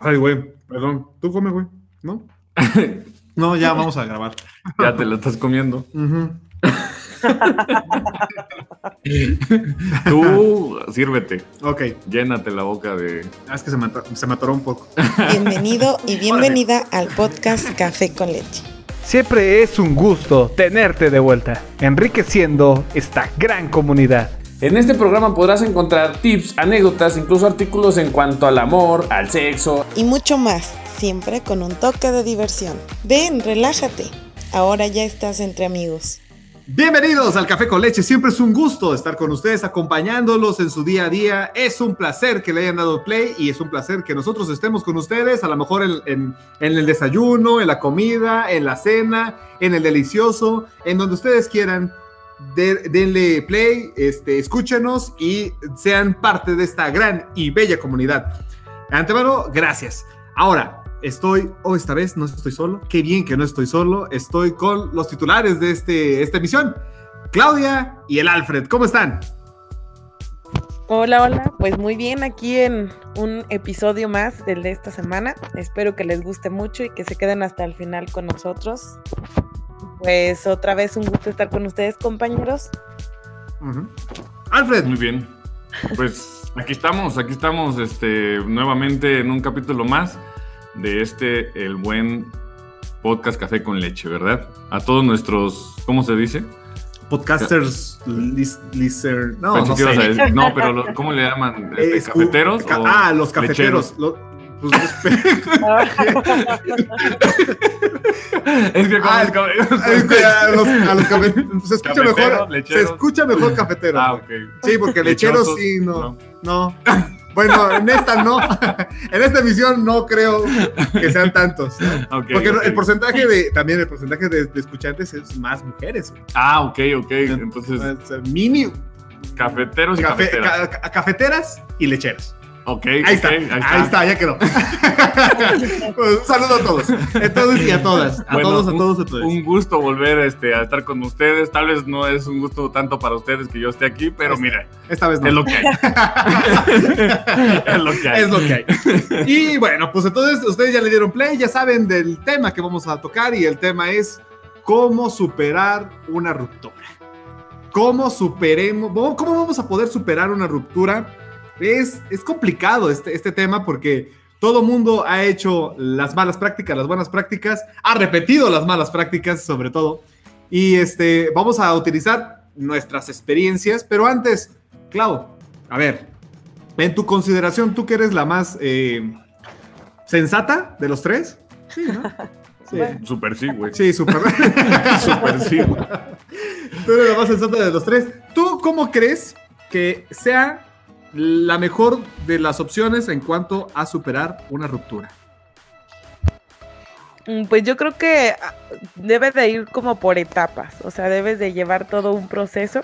Ay, güey, perdón. Tú come, güey, ¿no? no, ya vamos a grabar. Ya te lo estás comiendo. Tú sírvete. Ok. Llénate la boca de. Ah, es que se me, se me atoró un poco. Bienvenido y bienvenida al podcast Café con Leche. Siempre es un gusto tenerte de vuelta, enriqueciendo esta gran comunidad. En este programa podrás encontrar tips, anécdotas, incluso artículos en cuanto al amor, al sexo y mucho más, siempre con un toque de diversión. Ven, relájate. Ahora ya estás entre amigos. Bienvenidos al Café con Leche. Siempre es un gusto estar con ustedes, acompañándolos en su día a día. Es un placer que le hayan dado play y es un placer que nosotros estemos con ustedes, a lo mejor en, el desayuno, en la comida, en la cena, en el delicioso, en donde ustedes quieran denle play, este, escúchenos y sean parte de esta gran y bella comunidad. Antemano, gracias. Ahora, estoy, oh, esta vez no estoy solo. Qué bien que no estoy solo. Estoy con los titulares de este, esta emisión. Claudia y el Alfred, ¿cómo están? Hola, hola, pues muy bien aquí en un episodio más del de esta semana. Espero que les guste mucho y que se queden hasta el final con nosotros. Pues otra vez un gusto estar con ustedes, compañeros. Alfred. Muy bien. Pues aquí estamos, aquí estamos este, nuevamente en un capítulo más de este, el buen podcast Café con Leche, ¿verdad? A todos nuestros, ¿cómo se dice? Podcasters, lister, no, no, sé. no, pero ¿cómo le llaman? Este, ¿Cafeteros? ah, los cafeteros. Pues, es que ah, a los, a los se escucha mejor se escucha mejor cafetero. Ah, ok. Sí, porque lecheros, sí, no. no. Bueno, en esta no. En esta emisión no creo que sean tantos. Porque el porcentaje de, también el porcentaje de, escuchantes es más mujeres. Ah, ok, ok. Entonces, mini cafeteros y cafeteras. cafeteras y lecheros. Ok, ahí, está, ahí, está. ya quedó. un saludo a todos, a todos y a todas, a todos, a todos, a todos. Un gusto volver este, a estar con ustedes. Tal vez no es un gusto tanto para ustedes que yo esté aquí, pero mira, esta vez no. Es lo que hay. es lo que hay. Es lo que hay. Y bueno, pues entonces ustedes ya le dieron play, ya saben del tema que vamos a tocar y el tema es cómo superar una ruptura. ¿Cómo superemos, cómo vamos a poder superar una ruptura? Es, complicado este, este tema porque todo mundo ha hecho las malas prácticas, las buenas prácticas, ha repetido las malas prácticas sobre todo. Y este, vamos a utilizar nuestras experiencias, pero antes, Clau, a ver, en tu consideración, tú que eres la más eh, sensata de los tres. Sí, ¿no? Sí. Super sí, güey. Sí, super. super sí. Tú eres la más sensata de los tres. ¿Tú cómo crees que sea la mejor de las opciones en cuanto a superar una ruptura? Mm, pues yo creo que ah, debes de ir como por etapas, o sea, debes de llevar todo un proceso,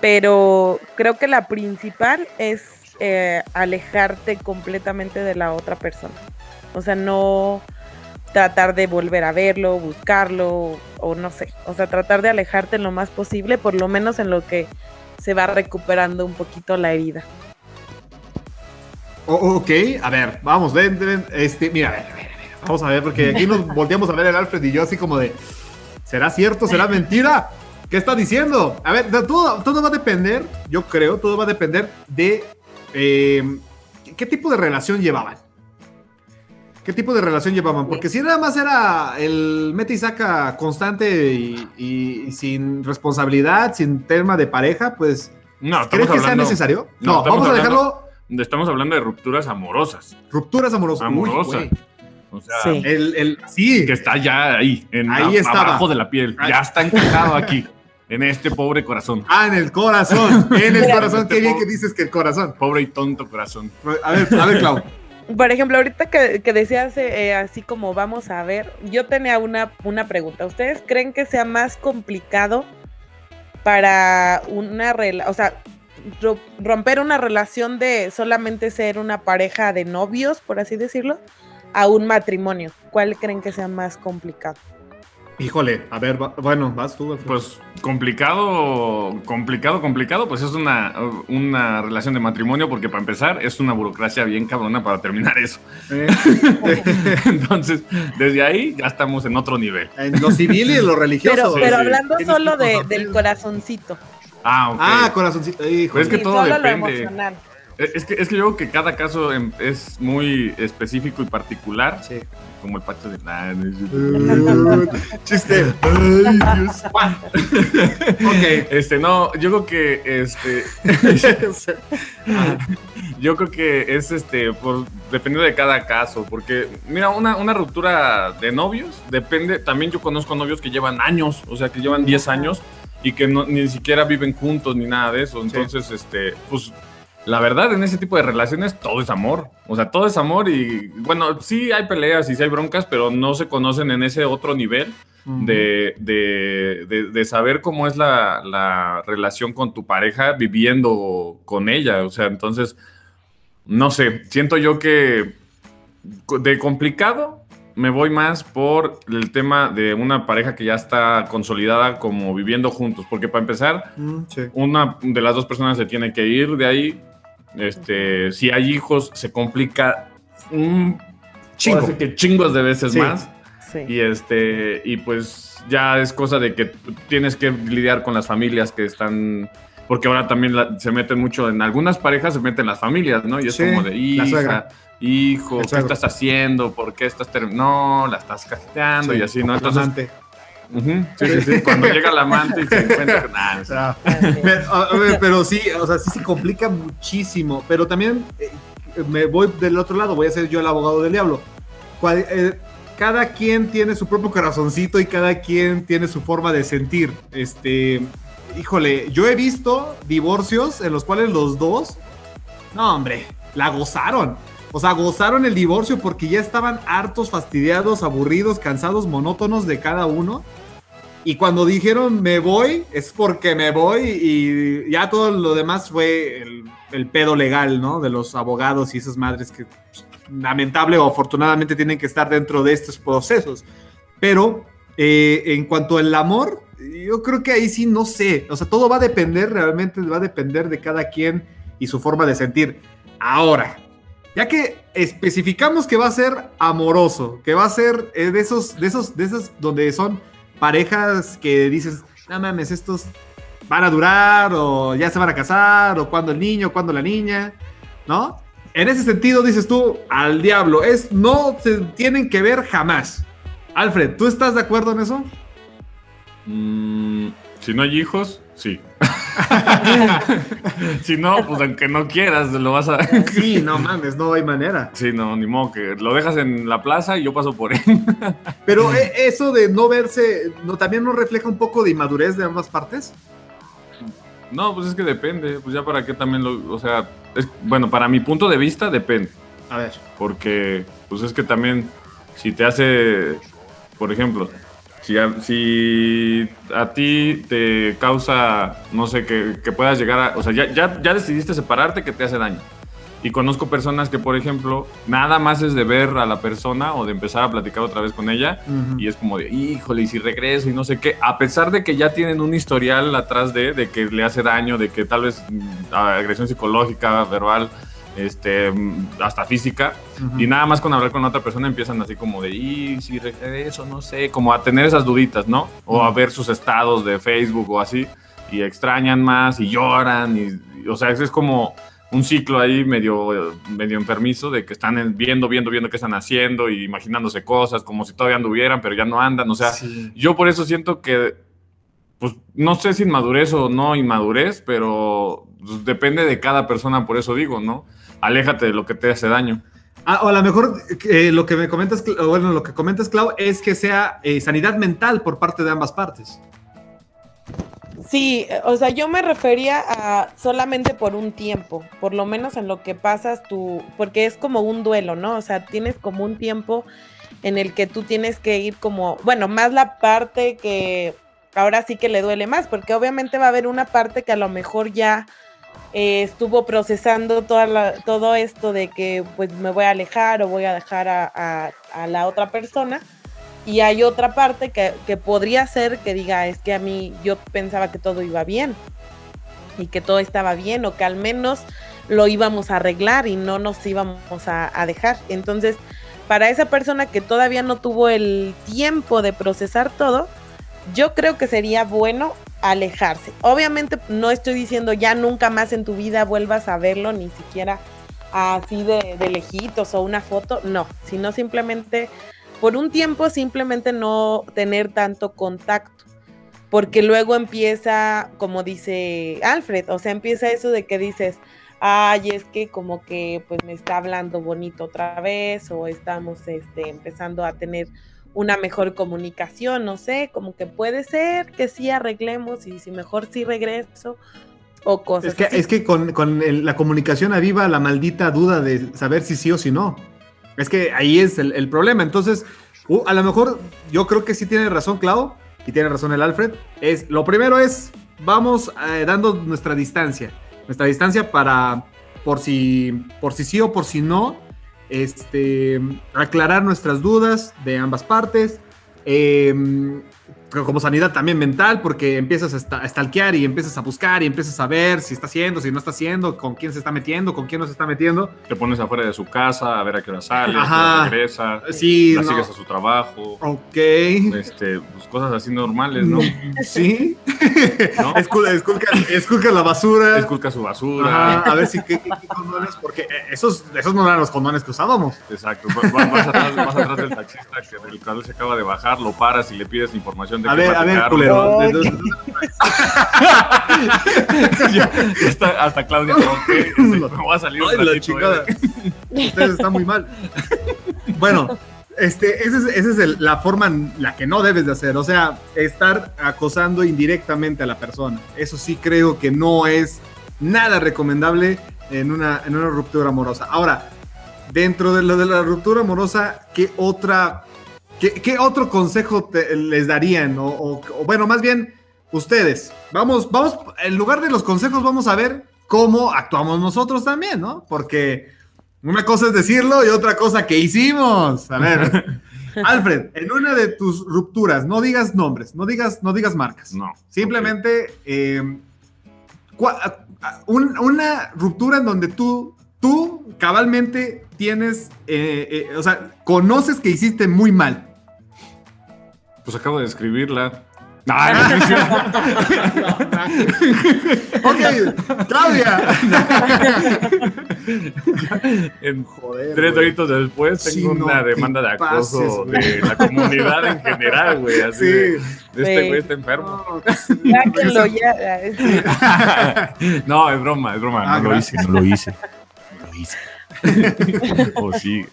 pero creo que la principal es eh, alejarte completamente de la otra persona, o sea, no tratar de volver a verlo, buscarlo, o no sé, o sea, tratar de alejarte lo más posible, por lo menos en lo que se va recuperando un poquito la herida. ok, a ver, vamos, ven, ven, este, mira, a ver, a ver, vamos a ver, porque aquí nos volteamos a ver el Alfred y yo así como de, ¿será cierto? ¿Será mentira? ¿Qué está diciendo? A ver, todo, todo va a depender, yo creo, todo va a depender de eh, qué tipo de relación llevaban. ¿Qué tipo de relación llevaban? Porque si nada más era el mete y saca constante y, sin responsabilidad, sin tema de pareja, pues. No, ¿Crees que sea necesario? No, vamos a dejarlo. Estamos hablando de rupturas amorosas. Rupturas amorosas. Amorosas. o sea, sí. El, sí. Que está ya ahí, en ahí abajo de la piel. Ya está encajado aquí. En este pobre corazón. Ah, en el corazón. En el corazón. Este Qué bien que dices que el corazón. Pobre y tonto corazón. A ver, a ver, Clau. Por ejemplo, ahorita que, decías eh, así como vamos a ver, yo tenía una, una pregunta. ¿Ustedes creen que sea más complicado para una relación, o sea, romper una relación de solamente ser una pareja de novios, por así decirlo, a un matrimonio? ¿Cuál creen que sea más complicado? Híjole, a ver, va- bueno, vas tú. Alfredo. Pues complicado, complicado, complicado, pues es una, una relación de matrimonio porque para empezar es una burocracia bien cabrona para terminar eso. Eh, Entonces, desde ahí ya estamos en otro nivel. en lo civil y en lo religioso. Pero, sí, pero sí. hablando solo de, del corazoncito. Ah, ok. Ah, corazoncito. Híjole. Pues es que Sí, todo solo depende. lo emocional. Es que, es que yo creo que cada caso es muy específico y particular, Sí. como el pacho de... Nah, no es- Chiste. Ay, Dios. ok. Este, no, yo creo que este, yo creo que es este, por, dependiendo de cada caso, porque mira, una, una ruptura de novios depende, también yo conozco novios que llevan años, o sea, que llevan 10 años y que no, ni siquiera viven juntos ni nada de eso, entonces, este, pues, la verdad, en ese tipo de relaciones todo es amor, o sea, todo es amor y, bueno, sí hay peleas y sí hay broncas, pero no se conocen en ese otro nivel de, de- de- de saber cómo es la, la relación con tu pareja viviendo con ella. O sea, entonces, no sé, siento yo que de complicado me voy más por el tema de una pareja que ya está consolidada como viviendo juntos, porque para empezar, Mm, sí. una de las dos personas se tiene que ir de ahí. Este, si hay hijos, se complica un Chingo. que chingos de veces Sí. más. Sí. Y este, y pues ya es cosa de que tienes que lidiar con las familias que están. Porque ahora también la- se meten mucho, en algunas parejas se meten las familias, ¿no? Y es Sí, como de hija, hijo, ¿qué estás haciendo? ¿Por qué estás No, la estás cajeteando Sí. y así, ¿no? Entonces, Amante. ujú, sí, sí, sí, cuando llega el amante y se encuentra con. nah, no sé. Ah, Así es. Pero, pero sí, o sea, sí se complica muchísimo. Pero también eh, me voy del otro lado, voy a ser yo el abogado del diablo. Cual- eh, cada quien tiene su propio corazoncito y cada quien tiene su forma de sentir. Este, híjole, yo he visto divorcios en los cuales los dos, no, hombre, la gozaron. O sea, gozaron el divorcio porque ya estaban hartos, fastidiados, aburridos, cansados, monótonos de cada uno. Y cuando dijeron me voy, es porque me voy y ya todo lo demás fue el, pedo legal, ¿no? De los abogados y esas madres que pues, lamentable o afortunadamente tienen que estar dentro de estos procesos. Pero eh, en cuanto al amor, yo creo que ahí sí no sé. O sea, todo va a depender, realmente va a depender de cada quien y su forma de sentir. Ahora, ya que especificamos que va a ser amoroso, que va a ser eh, de esos, de esos, de esos donde son parejas que dices, no mames, estos van a durar o ya se van a casar o cuando el niño, cuando la niña, ¿no? En ese sentido dices tú, al diablo, es no se tienen que ver jamás. Alfred, ¿tú estás de acuerdo en eso? Mm, si no hay hijos, sí. si no, pues aunque no quieras, lo vas a. Sí, no mames, no hay manera. Sí, no, ni modo que lo dejas en la plaza y yo paso por él. Pero eh, eso de no verse, no, también no refleja un poco de inmadurez de ambas partes. No, pues es que depende. Pues ya para qué también lo. O sea, es, bueno, para mi punto de vista depende. A ver. Porque, pues es que también, si te hace. Por ejemplo, si a, si a ti te causa, no sé, que, que puedas llegar a. O sea, ya, ya, ya decidiste separarte que te hace daño. Y conozco personas que, por ejemplo, nada más es de ver a la persona o de empezar a platicar otra vez con ella y es como de, híjole, y si regreso y no sé qué, a pesar de que ya tienen un historial atrás de, de que le hace daño, de que tal vez mm, agresión psicológica, verbal, este, hasta física, y nada más con hablar con otra persona empiezan así como de, y si regreso, no sé, como a tener esas duditas, ¿no? O a ver sus estados de Facebook o así, y extrañan más y lloran, y, y, o sea, es como un ciclo ahí medio, medio enfermizo de que están en- viendo, viendo, viendo qué están haciendo y imaginándose cosas como si todavía anduvieran, pero ya no andan. O sea, Sí. yo por eso siento que, pues no sé si inmadurez o no inmadurez, pero pues, depende de cada persona, por eso digo, ¿no? Aléjate de lo que te hace daño. Ah, o a lo mejor eh, lo que me comentas, bueno, lo que comentas, Clau, es que sea eh, sanidad mental por parte de ambas partes. Sí, o sea, yo me refería a solamente por un tiempo, por lo menos en lo que pasas tú, porque es como un duelo, ¿no? O sea, tienes como un tiempo en el que tú tienes que ir como, bueno, más la parte que ahora sí que le duele más, porque obviamente va a haber una parte que a lo mejor ya eh, estuvo procesando toda todo esto de que pues me voy a alejar o voy a dejar a, a- a la otra persona. Y hay otra parte que, que podría ser que diga, es que a mí yo pensaba que todo iba bien y que todo estaba bien o que al menos lo íbamos a arreglar y no nos íbamos a, a dejar. Entonces, para esa persona que todavía no tuvo el tiempo de procesar todo, yo creo que sería bueno alejarse. Obviamente no estoy diciendo ya nunca más en tu vida vuelvas a verlo, ni siquiera así de, lejitos o una foto, no, sino simplemente por un tiempo simplemente no tener tanto contacto, porque luego empieza, como dice Alfred, o sea, empieza eso de que dices, ay, es que como que pues me está hablando bonito otra vez o estamos este, empezando a tener una mejor comunicación, no sé, como que puede ser que sí arreglemos y si mejor sí regreso o cosas Es que, así. es que con, con el- la comunicación aviva la maldita duda de saber si sí o si no. Es que ahí es el, el problema. Entonces, uh, a lo mejor yo creo que sí tiene razón Clau y tiene razón el Alfred. Es, lo primero es, vamos eh, dando nuestra distancia. Nuestra distancia para, por si, por si sí o por si no, este, aclarar nuestras dudas de ambas partes. Eh, como sanidad también mental, porque empiezas a, stalkear y empiezas a buscar y empiezas a ver si está haciendo, si no está haciendo, con quién se está metiendo, con quién no se está metiendo. Te pones afuera de su casa a ver a qué hora sale, a qué Ajá. hora regresa, Sí, la no. sigues a su trabajo, Ok. este, pues cosas así normales, ¿no? Sí. ¿No? Escul- esculca, esculca la basura. Esculca su basura. Ajá, a ver si qué, qué- qué condones, porque eh, esos, esos no eran los condones que usábamos. Exacto. Va- va- Vas atrás, vas atrás del taxista que el cual se acaba de bajar, lo paras y le pides información de A ver, a ver, culero. Ay. Ya- ya está- hasta Claudia, ok, este, me voy a salir un Ay, la chingada. eh. Ustedes están muy mal. Bueno, este, esa es, esa es el- la forma en la que no debes de hacer. O sea, estar acosando indirectamente a la persona. Eso sí creo que no es nada recomendable en una, en una ruptura amorosa. Ahora, dentro de lo de la ruptura amorosa, ¿qué otra... ¿Qué, qué otro consejo te- les darían? O, o- o, bueno, más bien, ustedes. Vamos, vamos, en lugar de los consejos, vamos a ver cómo actuamos nosotros también, ¿no? Porque una cosa es decirlo y otra cosa que hicimos. A ver, Alfred, en una de tus rupturas, no digas nombres, no digas, no digas marcas. No. Simplemente eh, un- una ruptura en donde tú, tú cabalmente tienes, eh, eh, o sea, conoces que hiciste muy mal. Pues acabo de escribirla. Ah, no, no ok, Claudia. En Joder, tres güey. horitos después tengo no una demanda de acoso de la comunidad en general, güey. Así Sí. de, este güey está enfermo. Sáquenlo ya. no, es broma, es broma. Ah, no lo gracias. hice, no lo hice. No lo hice. o sí.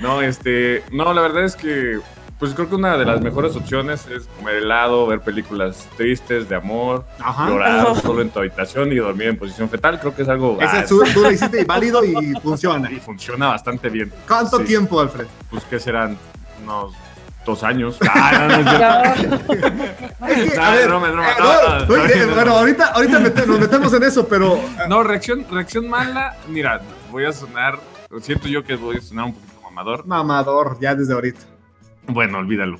No, este. No, la verdad es que. Pues creo que una de las mejores opciones es comer helado, ver películas tristes de amor, Ajá. llorar solo en tu habitación y dormir en posición fetal. Creo que es algo. Ese ah, es su- tú lo hiciste válido y funciona. y funciona bastante bien. ¿Cuánto Sí. tiempo, Alfred? Pues que serán unos dos años. Bueno, ahorita, ahorita mete- nos metemos en eso, pero No, reacción, reacción mala. Mira, voy a sonar. Siento yo que voy a sonar un poquito mamador. mamador, ya desde ahorita. Bueno, olvídalo.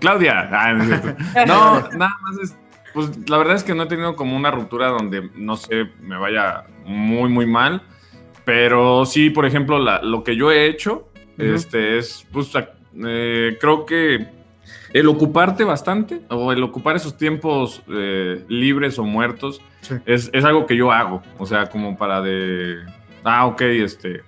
Claudia. Ah, no, es cierto. No, nada más es. Pues la verdad es que no he tenido como una ruptura donde, no sé, me vaya muy, muy mal. Pero sí, por ejemplo, la- lo que yo he hecho este, es, pues, eh, creo que el ocuparte bastante o el ocupar esos tiempos eh, libres o muertos Sí. es, es algo que yo hago. O sea, como para de, ah, ok, este,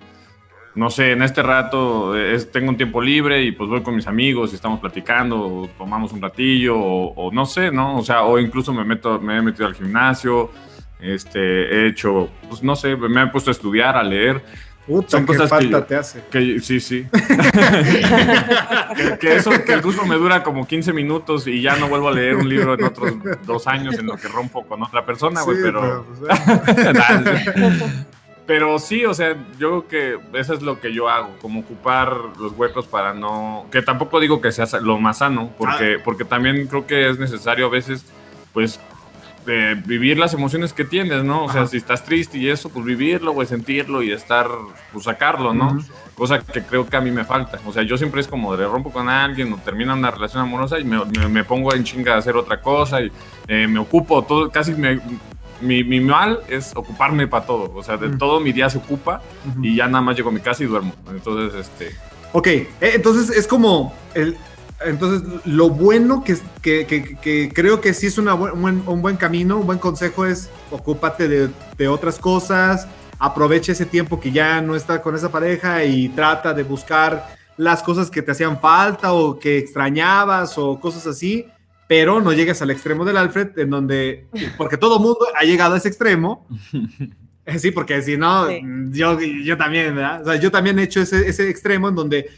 no sé, en este rato eh, es- tengo un tiempo libre y pues voy con mis amigos y estamos platicando, o tomamos un ratillo, o, o no sé, ¿no? O sea, o incluso me meto, me he metido al gimnasio, este, he hecho, pues no sé, me he puesto a estudiar, a leer, Puta, Son qué cosas falta te hace. que sí, sí. que, que eso, que el curso me dura como 15 minutos y ya no vuelvo a leer un libro en otros dos años en lo que rompo con otra persona, güey, Sí, pero... pues, Nah, Pero sí, o sea, yo creo que eso es lo que yo hago, como ocupar los huecos para no... Que tampoco digo que sea lo más sano, porque, porque también creo que es necesario a veces, pues, eh, vivir las emociones que tienes, ¿no? O sea, si estás triste y eso, pues vivirlo, güey, sentirlo y estar, pues sacarlo, ¿no? Cosa que creo que a mí me falta. O sea, yo siempre es como de rompo con alguien o termina una relación amorosa y me, me- me pongo en chinga a hacer otra cosa y eh, me ocupo todo, casi me, mi, mi mal es ocuparme para todo. O sea, de Mm. todo mi día se ocupa y ya nada más llego a mi casa y duermo. Entonces, este. Ok, eh, entonces es como el, entonces lo bueno que, que, que- que creo que sí es una buen- un, buen, un buen camino, un buen consejo es ocúpate de, de otras cosas, aprovecha ese tiempo que ya no está con esa pareja y trata de buscar las cosas que te hacían falta o que extrañabas o cosas así, pero no llegues al extremo del Alfred en donde, porque todo mundo ha llegado a ese extremo. Eh, Sí, porque si no, Sí. yo, yo también, ¿verdad? O sea, yo también he hecho ese, ese extremo en donde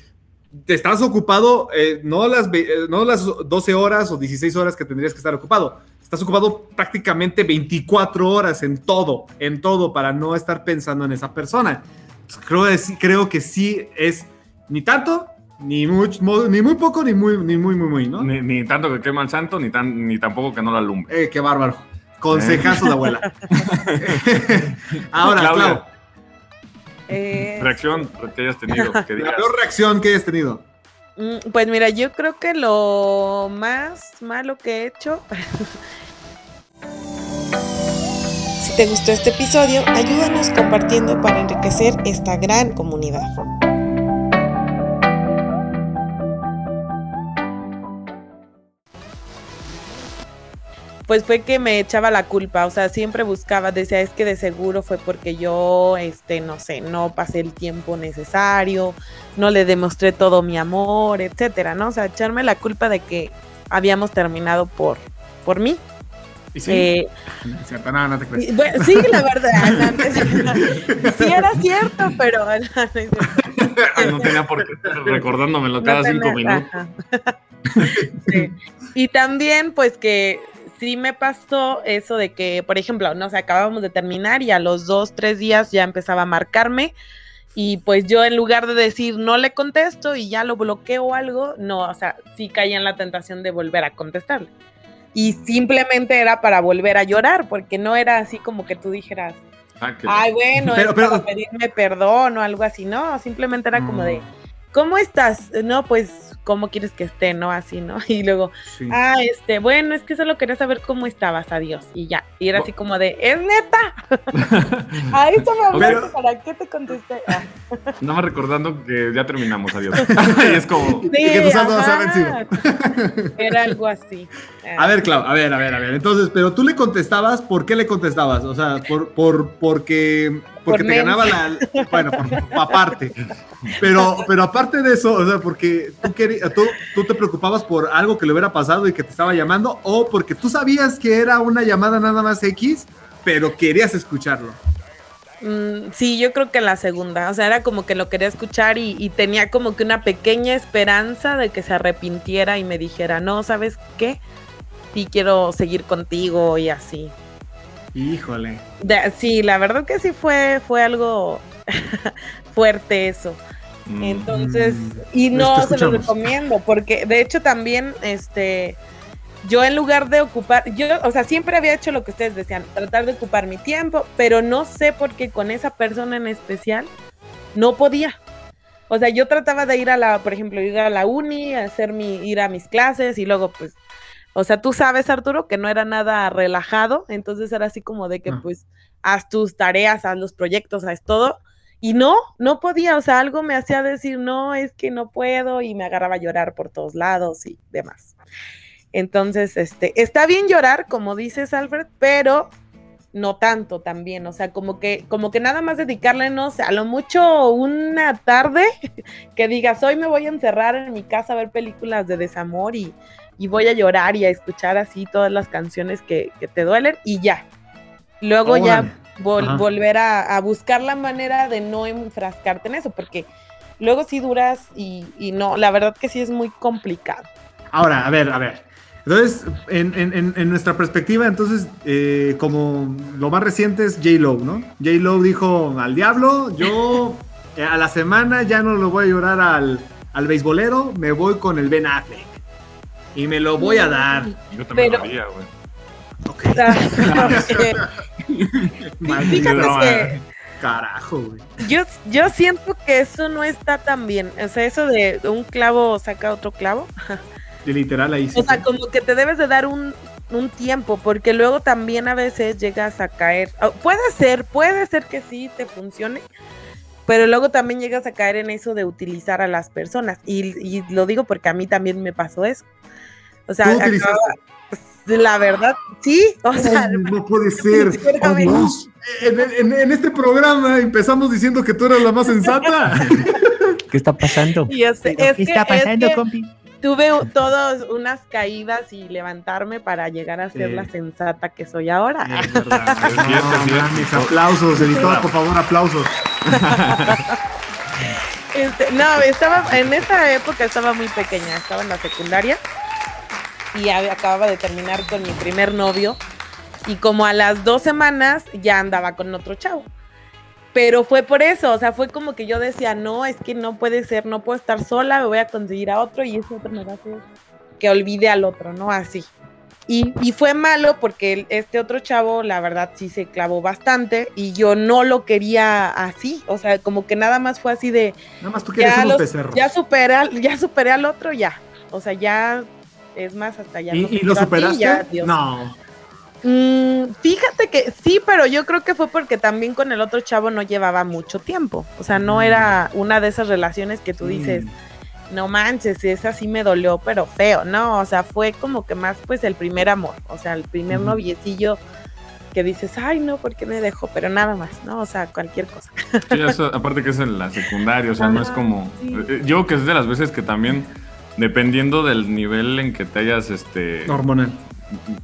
te estás ocupado, eh, no, las, eh, no las 12 horas o 16 horas que tendrías que estar ocupado. Estás ocupado prácticamente 24 horas en todo, en todo, para no estar pensando en esa persona. Creo, creo que sí es ni tanto, ni, much- mo- ni muy poco, ni muy, ni muy, muy, muy, ¿no? Ni, ni tanto que quema el santo, ni, tan, ni tampoco que no la alumbre. Eh, qué bárbaro. Consejazo de abuela. Ahora, Claudia. Clau, Eh, Reacción que hayas tenido, que la digas. peor reacción que hayas tenido. Mm, Pues mira, yo creo que lo más malo que he hecho. Si te gustó este episodio, ayúdanos compartiendo para enriquecer esta gran comunidad. Pues fue que me echaba la culpa, o sea, siempre buscaba, decía, es que de seguro fue porque yo, este, no sé, no pasé el tiempo necesario, no le demostré todo mi amor, etcétera, ¿no? O sea, echarme la culpa de que habíamos terminado por, por mí. ¿Y sí? Eh, Es cierto, no, no te crees. y, bueno, sí, la verdad, no, sí era cierto, pero no, no tenía por qué estar recordándomelo cada cinco minutos. Sí. Y también, pues que sí me pasó eso de que, por ejemplo, no sé, acabábamos de terminar y a los dos, tres días ya empezaba a marcarme. Y pues yo en lugar de decir no le contesto y ya lo bloqueo o algo, no, o sea, sí caía en la tentación de volver a contestarle. Y simplemente era para volver a llorar, porque no era así como que tú dijeras, Ah, que- Ay, bueno, Pero- es pero- para pedirme perdón o algo así, no, simplemente era como de, Mm, ¿cómo estás? No, pues, ¿cómo quieres que esté? No, así, ¿no? Y luego, sí. ah, este, bueno, es que solo quería saber cómo estabas, adiós, y ya. Y era así como de, ¿es neta? A eso me ¿para qué te contesté? Ah, Nada más recordando que ya terminamos, adiós. y es como. Y que tu saldo se ha ajá. Era algo así. A ver, Clau, a ver, a ver, a ver. Entonces, pero tú le contestabas, ¿por qué le contestabas? O sea, por, por, porque, porque Por te ganaba la. Bueno, por, aparte. Pero, pero aparte de eso, o sea, porque tú, tú, tú te preocupabas por algo que le hubiera pasado y que te estaba llamando, o porque tú sabías que era una llamada nada más X, pero querías escucharlo. Mm, sí, yo creo que la segunda, o sea, era como que lo quería escuchar y, y tenía como que una pequeña esperanza de que se arrepintiera y me dijera, no, ¿sabes qué? Sí quiero seguir contigo y así. Híjole. De- sí, la verdad que sí fue, fue algo fuerte eso. Mm, Entonces, y no se lo recomiendo, porque de hecho también, este, yo en lugar de ocupar, yo, o sea, siempre había hecho lo que ustedes decían, tratar de ocupar mi tiempo, pero no sé por qué con esa persona en especial no podía. O sea, yo trataba de ir a la, por ejemplo, ir a la uni, hacer mi, ir a mis clases y luego pues, o sea, tú sabes, Arturo, que no era nada relajado, entonces era así como de que Ah. pues haz tus tareas, haz los proyectos, haz todo. Y no, no podía, o sea, algo me hacía decir, no, es que no puedo y me agarraba a llorar por todos lados y demás. Entonces, este, está bien llorar, como dices, Alfred, pero no tanto también, o sea, como que, como que nada más dedicarle, no sé, a lo mucho una tarde que digas, hoy me voy a encerrar en mi casa a ver películas de desamor y, y voy a llorar y a escuchar así todas las canciones que, te duelen y ya. Luego ya. Vol- Ajá. volver a, a buscar la manera de no enfrascarte en eso, porque luego sí duras y, y no, la verdad que sí es muy complicado. Ahora, a ver, a ver. Entonces, en, en- en- nuestra perspectiva, entonces, eh, como lo más reciente es J-Lo, ¿no? J-Lo dijo al diablo, yo eh, a la semana ya no lo voy a llorar al, al beisbolero, me voy con el Ben Affleck. Y me lo voy a dar. Yo también Pero- lo haría, güey. Ok. Porque Maldita fíjate no, que eh. Carajo, güey. yo, yo siento que eso no está tan bien. O sea, eso de un clavo saca otro clavo. Y literal ahí sí. O sea, como que te debes de dar un, un tiempo, porque luego también a veces llegas a caer. oh, Puede ser, puede ser que sí te funcione, pero luego también llegas a caer en eso de utilizar a las personas. Y, y lo digo porque a mí también me pasó eso. O sea, ¿Tú acaba- utilizaste? pues, la verdad, sí. O sea, Ay, no puede ser. En, en- en este programa empezamos diciendo que tú eras la más sensata. ¿Qué está pasando? y es, ¿Pero es ¿Qué que- está es pasando, que compi? tuve todas unas caídas y levantarme para llegar a ser Sí. la sensata que soy ahora. Es verdad. Es No, mames, aplausos, editor, por favor, aplausos. Este, no, estaba en esa época estaba muy pequeña, estaba en la secundaria y acababa de terminar con mi primer novio y como a las dos semanas ya andaba con otro chavo. Pero fue por eso, o sea, fue como que yo decía, no, es que no puede ser, no puedo estar sola, me voy a conseguir a otro y ese otro me va a hacer que olvide al otro, ¿no? Así. Y, y fue malo porque este otro chavo, la verdad, sí se clavó bastante y yo no lo quería así, o sea, como que nada más fue así de, Nada más tú quieres ya, unos los- ya superé, al- ya superé al otro, ya. O sea, ya es más hasta ya. ¿Y, no y lo superaste? ya, no. Mm, fíjate que sí, pero yo creo que fue porque también con el otro chavo no llevaba mucho tiempo. O sea, no Mm. era una de esas relaciones que tú dices, no manches, esa sí me dolió, pero feo. No, o sea, fue como que más pues el primer amor. O sea, el primer noviecillo que dices, ay, no, ¿por qué me dejó? Pero nada más, ¿no? O sea, cualquier cosa. Sí, eso, aparte que es en la secundaria, o sea, no es como... sí. eh, Yo creo que es de las veces que también, dependiendo del nivel en que te hayas, este... Hormonal. eh,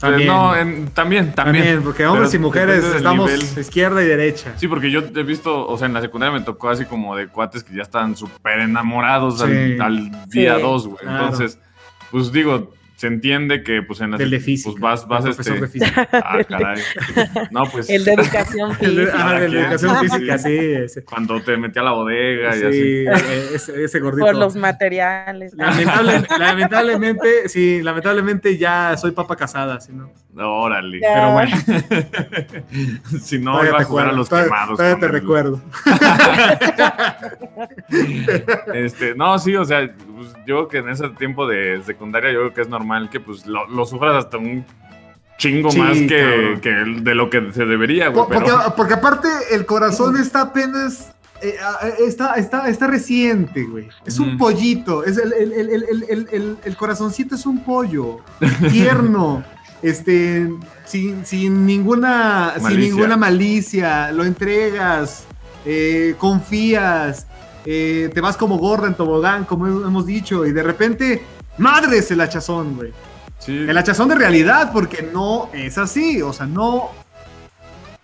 También. No, en- también, también. También, porque hombres Pero y mujeres estamos nivel. izquierda y derecha. Sí, porque yo he visto, o sea, en la secundaria me tocó así como de cuates que ya estaban súper enamorados Sí. al, al día Sí. 2, güey. Claro. Entonces, pues digo, se entiende que pues en la Del de sec- física. pues vas, vas el profesor este... de física. Ah, caray. No, pues... El de educación física. ah, de la educación Sí. física, sí. Ese, Cuando te metí a la bodega y sí, así. eh, ese, ese gordito. por los materiales. Lamentable- lamentablemente, sí, lamentablemente ya soy papa casada, si no. Órale. Ya. Pero bueno, si no, todavía iba te a jugar a los todavía- quemados. todavía te el- recuerdo. Este, no, sí, o sea, pues, yo creo que en ese tiempo de secundaria, yo creo que es normal que pues lo, lo sufras hasta un chingo Sí, más que, que de lo que se debería, güey. Por- porque, Pero, porque aparte el corazón está apenas. eh, está, está, está reciente, güey. Es un pollito. Es el, el, el, el, el, el- el corazoncito es un pollo. Tierno. este. Sin, sin ninguna. Sin ninguna malicia. Lo entregas. eh, confías. Eh, te vas como gorda en tobogán, como hemos dicho. Y de repente. Madres el hachazón, güey. sí, El hachazón de realidad, porque no es así, o sea, no.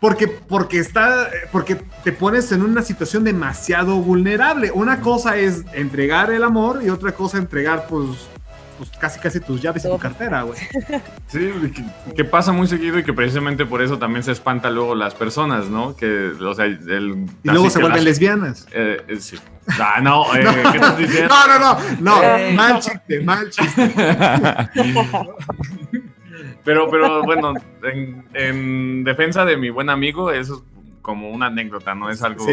Porque, porque está. Porque te pones en una situación demasiado vulnerable. Una cosa es entregar el amor y otra cosa entregar, pues. Pues casi casi tus llaves y tu cartera, güey. sí, que, que pasa muy seguido y que precisamente por eso también se espanta luego las personas, ¿no? Que, o sea, el... Y luego se vuelven las- lesbianas. eh, eh, sí. Ah, no, eh, ¿qué estás diciendo? No, no, no, no, mal chiste, mal chiste. pero, pero bueno, en, en defensa de mi buen amigo, eso es como una anécdota, no es algo. Sí.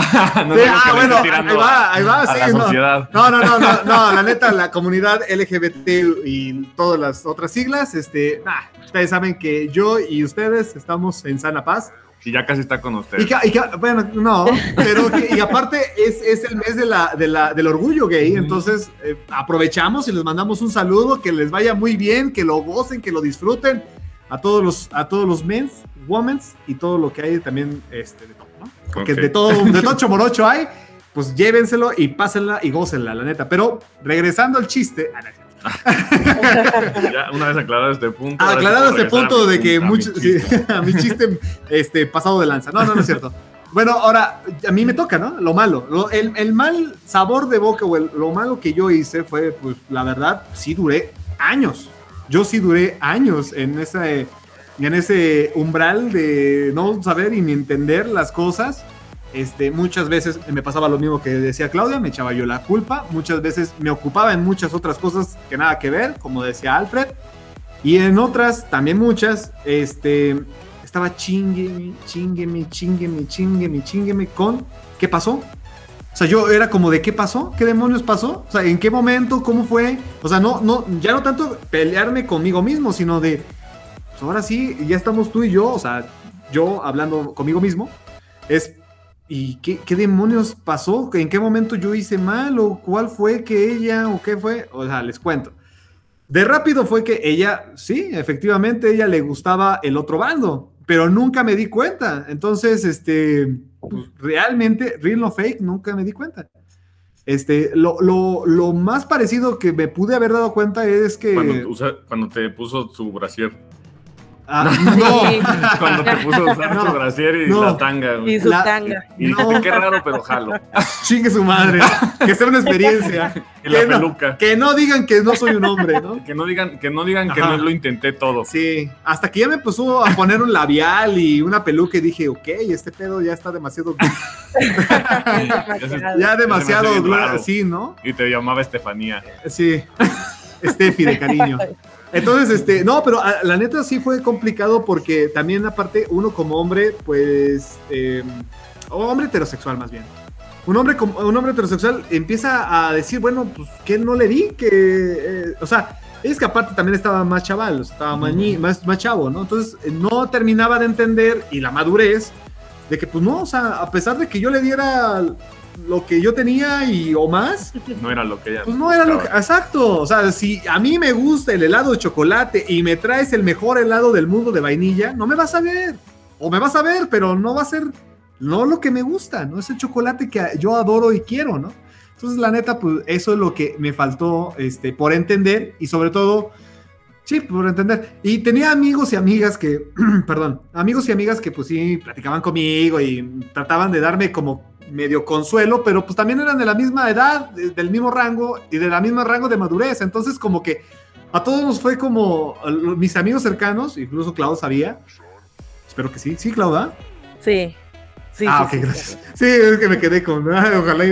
no Sí, ah, bueno, ahí va, ahí va, a sí, la no. No, no, no, no, no, la neta, la comunidad LGBT y todas las otras siglas, este, nah, ustedes saben que yo y ustedes estamos en sana paz. Y ya casi está con Y ustedes. que, y que- bueno, no, pero que- y aparte es, es el mes de la, de la- del orgullo gay, Ujú. entonces eh, aprovechamos y les mandamos un saludo, que les vaya muy bien, que lo gocen, que lo disfruten a todos los, a todos los men's, womens y todo lo que hay también este, de todo. Porque Ok. de todo, de todo chomorocho hay, pues llévenselo y pásenla y gócenla, la neta. Pero regresando al chiste, ah, Ya, una vez aclarado este punto. Aclarado este punto mi- de que a mi mucho, chiste. sí, a mi chiste este, pasado de lanza. No, no, no es cierto. Bueno, ahora a mí me toca, ¿no? Lo malo. Lo- el, el mal sabor de boca o el- lo malo que yo hice fue, pues, la verdad, sí duré años. Yo sí duré años en ese, en ese umbral de no saber y ni entender las cosas. Este, muchas veces me pasaba lo mismo que decía Claudia, me echaba yo la culpa. Muchas veces me ocupaba en muchas otras cosas que nada que ver, como decía Alfred. Y en otras, también muchas, este, estaba chingueme, chingueme, chingueme, chingueme, chingueme con ¿qué pasó? O sea, yo era como de ¿qué pasó? ¿Qué demonios pasó? O sea, ¿en qué momento? ¿Cómo fue? O sea, no, no, ya no tanto pelearme conmigo mismo, sino de, pues ahora sí, ya estamos tú y yo, o sea, yo hablando conmigo mismo, es, ¿y qué, qué demonios pasó? ¿En qué momento yo hice mal? ¿O cuál fue que ella? ¿O qué fue? O sea, les cuento. De rápido fue que ella, sí, efectivamente, ella le gustaba el otro bando, pero nunca me di cuenta. Entonces, este, pues, realmente, real o fake, nunca me di cuenta. Este, lo, lo, lo, más parecido que me pude haber dado cuenta es que. Cuando, cuando te puso su brasier. Ah, no. Cuando te puso a usar No, su brasier y no. la tanga. güey. Y su La- tanga. Y dijiste, qué raro, pero jalo. Chingue su madre. Que sea una experiencia. Y la que, no, peluca. que no digan que no soy un hombre, ¿no? Que no digan que, no, digan que no lo intenté todo. Sí, hasta que ya me puso a poner un labial y una peluca y dije, ok, este pedo ya está demasiado, ya demasiado, bien raro. sí, ¿no? Y te llamaba Estefanía. Sí, Steffi de cariño. Entonces, este, no, pero ah, la neta sí fue complicado porque también aparte uno como hombre, pues, eh, o hombre heterosexual más bien. Un hombre, un hombre heterosexual empieza a decir, bueno, pues, ¿qué no le di? Que, eh, o sea, es que aparte también estaba más chaval, o sea, estaba más, más, más chavo, ¿no? Entonces, no terminaba de entender y la madurez de que, pues, no, o sea, a pesar de que yo le diera lo que yo tenía y o más, No era lo que ella. pues no era lo que. Exacto. O sea, si a mí me gusta el helado de chocolate y me traes el mejor helado del mundo de vainilla, no me vas a ver. O me vas a ver, pero no va a ser. No lo que me gusta, no es el chocolate que yo adoro y quiero, ¿no? Entonces, la neta, pues eso es lo que me faltó este, por entender y sobre todo, sí, por entender. Y tenía amigos y amigas que, perdón, amigos y amigas que pues sí, platicaban conmigo y trataban de darme como medio consuelo, pero pues también eran de la misma edad, de- del mismo rango y de la misma rango de madurez. Entonces, como que a todos nos fue como a mis amigos cercanos, incluso Clau sabía. Espero que sí. Sí, Clau, ¿verdad? Sí. Sí, ah, sí, ok, sí, gracias. Sí, es que me quedé con. ah, ojalá.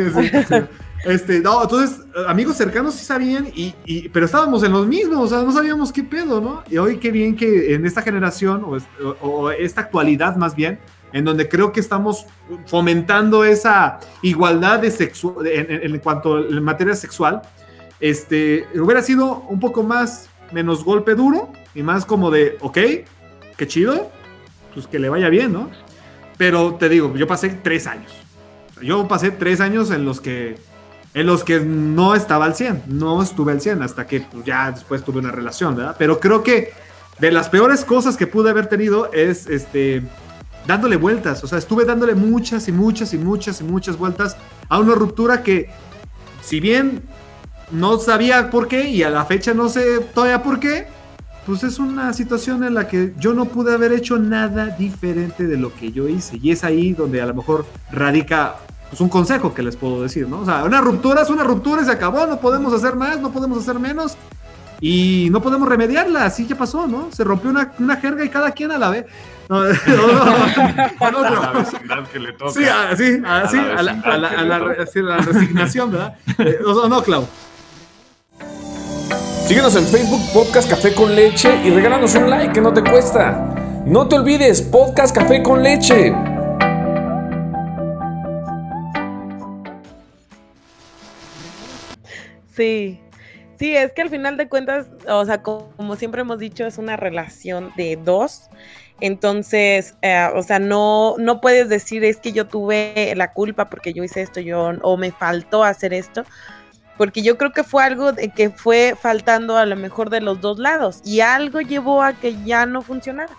Este, no, entonces, amigos cercanos sí sabían, y, y- pero estábamos en los mismos, o sea, no sabíamos qué pedo, ¿no? Y hoy qué bien que en esta generación, o, o- o esta actualidad más bien, en donde creo que estamos fomentando esa igualdad de sexu en, cuanto en materia sexual, este, hubiera sido un poco más, menos golpe duro, y más como de, ok, qué chido, pues que le vaya bien, ¿no? Pero te digo, yo pasé tres años. Yo pasé tres años en los que en los que no estaba al 100, no estuve al 100 hasta que pues, ya después tuve una relación, ¿verdad? Pero creo que de las peores cosas que pude haber tenido es este dándole vueltas, o sea, estuve dándole muchas y muchas y muchas y muchas vueltas a una ruptura que si bien no sabía por qué y a la fecha no sé todavía por qué, pues es una situación en la que yo no pude haber hecho nada diferente de lo que yo hice. Y es ahí donde a lo mejor radica pues, un consejo que les puedo decir, ¿no? O sea, una ruptura es una ruptura y se acabó, no podemos hacer más, no podemos hacer menos. Y no podemos remediarla, así ya pasó, ¿no? Se rompió una, una jerga y cada quien a la vez. No, no, no, no, no, A no. la vecindad que le toca. Sí, así, así, A la a a resignación, ¿verdad? Eh, o sea, no, Clau. Síguenos en Facebook Podcast Café con Leche y regálanos un like que no te cuesta. No te olvides, Podcast Café con Leche. Sí. Sí, es que al final de cuentas, o sea, co- como siempre hemos dicho, es una relación de dos. Entonces, eh, o sea, no, no puedes decir es que yo tuve la culpa porque yo hice esto, yo, o me faltó hacer esto, porque yo creo que fue algo de que fue faltando a lo mejor de los dos lados y algo llevó a que ya no funcionara.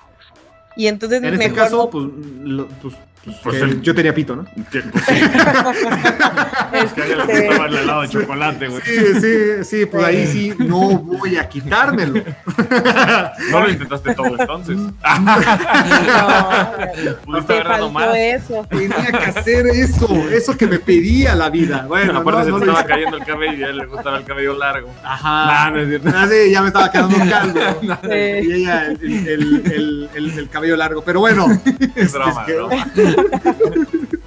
Y entonces En este caso, no- pues, lo- pues, pues, Pues que el- yo tenía pito, ¿no? Que, pues, sí, es que a ella le Este, gustaba el helado de chocolate, güey. Sí, sí, sí, pues ahí sí no voy a quitármelo. No lo intentaste todo entonces. no, Pudiste te haber dado faltó más. eso. Tenía que hacer eso, eso que me pedía la vida. Bueno, Aparte no, se no te estaba cayendo el cabello y a él le gustaba el cabello largo. Ajá. Nah, no es cierto. Ah, sí, ya me estaba quedando calvo. Sí. Y ella el, el- el- el- el cabello largo. Pero bueno. Es broma, que- broma.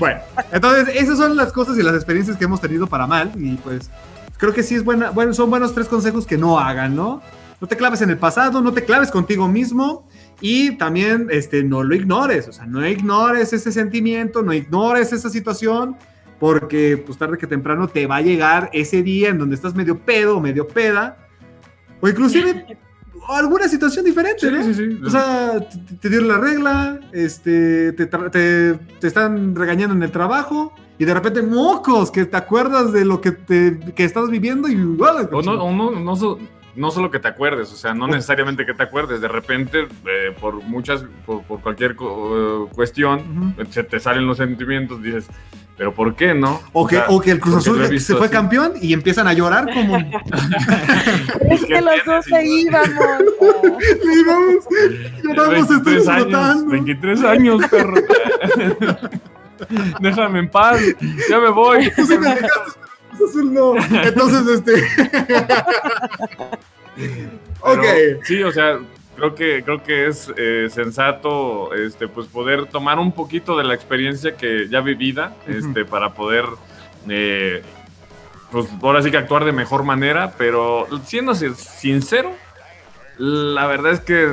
Bueno, entonces esas son las cosas y las experiencias que hemos tenido para mal. Y pues creo que sí es buena, bueno, son buenos tres consejos que no hagan, ¿no? no te claves en el pasado, no te claves contigo mismo y también este, no lo ignores, o sea, no ignores ese sentimiento, no ignores esa situación, porque pues tarde que temprano te va a llegar ese día en donde estás medio pedo o medio peda, o inclusive alguna situación diferente, Sí, ¿no? sí, sí. O sea, te, te dieron la regla, este, te, te- te están regañando en el trabajo y de repente mocos, que te acuerdas de lo que, te, que estás viviendo y. O no, o no, no, no solo que te acuerdes, o sea, no necesariamente que te acuerdes, de repente, eh, por muchas, por, por cualquier eh, cuestión, se te salen los sentimientos, dices, pero ¿por qué no? O que, sea, o que el Cruz Azul se fue así. campeón y empiezan a llorar como... Es que los dos se íbamos. Y vamos, lloramos, estoy 23 años, disfrutando. 23 años, perro. Déjame en paz, ya me voy. Tú sí me dejaste, Azul no. Entonces, este... ok. Sí, o sea, creo que, creo que es eh, sensato este, pues poder tomar un poquito de la experiencia que ya vivida este, para poder, eh, pues ahora sí que actuar de mejor manera, pero siendo sin- sincero, la verdad es que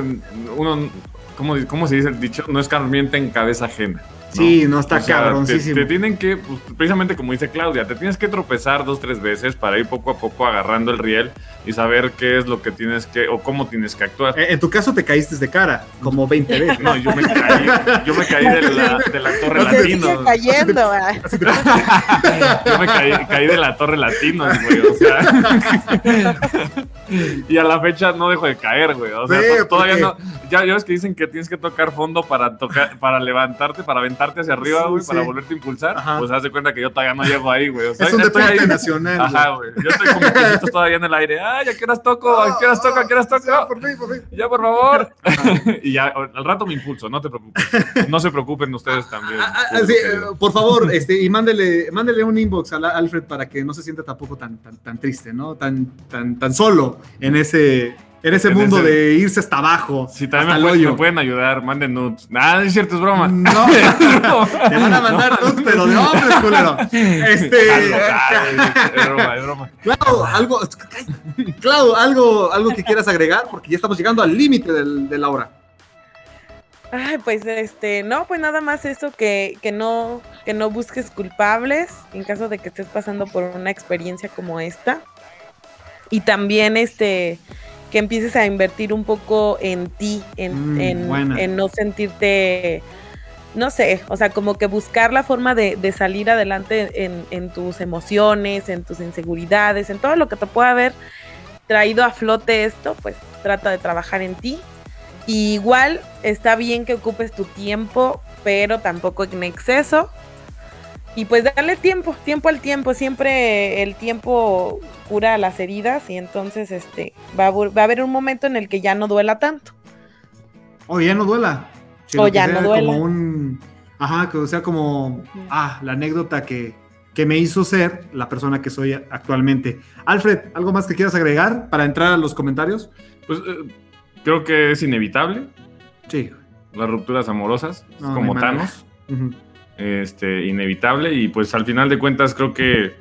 uno, ¿cómo, cómo se dice el dicho? No escarmienta en cabeza ajena. ¿No? Sí, no está O sea, cabroncísimo. Te, te tienen que, pues, precisamente como dice Claudia, te tienes que tropezar dos, tres veces para ir poco a poco agarrando el riel y saber qué es lo que tienes que, o cómo tienes que actuar. Eh, En tu caso te caíste de cara, como 20 veces. No, yo me caí, yo me caí de la, de la torre No latino. cayendo. ah. Yo me caí, caí de la torre latino, güey. O sea. y a la fecha no dejo de caer, güey. O sea, Sí, todavía porque- no. Ya, ya ves que dicen que tienes que tocar fondo para tocar, para levantarte, para aventarte hacia arriba, Sí, güey, para sí. volverte a impulsar. Ajá. Pues haz de cuenta que yo todavía no llego ahí, güey. O sea, es un estoy deporte ahí- nacional. Ajá, güey. Yo estoy como pesitos todavía en el aire. Ay, ¿a qué horas toco? ¿A qué horas toco? ¿A qué horas Ya, toco? por fin, por fin. Ya, por favor. y ya, al rato me impulso, no te preocupes. No se preocupen ustedes también. Ah, ah, sí, eh, por favor, este, y mándele, mándele un inbox a la- Alfred para que no se sienta tampoco tan, tan, tan triste, ¿no? Tan, tan, tan solo en ese, en ese En mundo ese- de irse hasta abajo. Si también hasta me el pueden, hoyo. me pueden ayudar, manden nudes. Nada, es cierto, es broma. No, te van a mandar nudes, pero de hombres, culero. Este, Ah, es broma, es broma. Claro, algo, claro, algo, algo que quieras agregar, porque ya estamos llegando al límite de la hora. Ay, pues este, no, pues nada más eso que, que no, que no busques culpables en caso de que estés pasando por una experiencia como esta. Y también este que empieces a invertir un poco en ti, en, Mm, en- no sentirte, no sé, o sea, como que buscar la forma de, de salir adelante en, en tus emociones, en tus inseguridades, en todo lo que te pueda haber traído a flote esto, pues trata de trabajar en ti. Y igual está bien que ocupes tu tiempo, pero tampoco en exceso. Y pues darle tiempo, tiempo al tiempo. Siempre el tiempo cura las heridas y entonces este va a, va a haber un momento en el que ya no duela tanto. O ya no duela. O ya sea no duela. Como un, ajá, que sea como, ah, la anécdota que, que me hizo ser la persona que soy actualmente. Alfred, ¿algo más que quieras agregar para entrar a los comentarios? Pues eh, creo que es inevitable Sí. las rupturas amorosas, No, como no hay manera. Este, inevitable y pues al final de cuentas creo que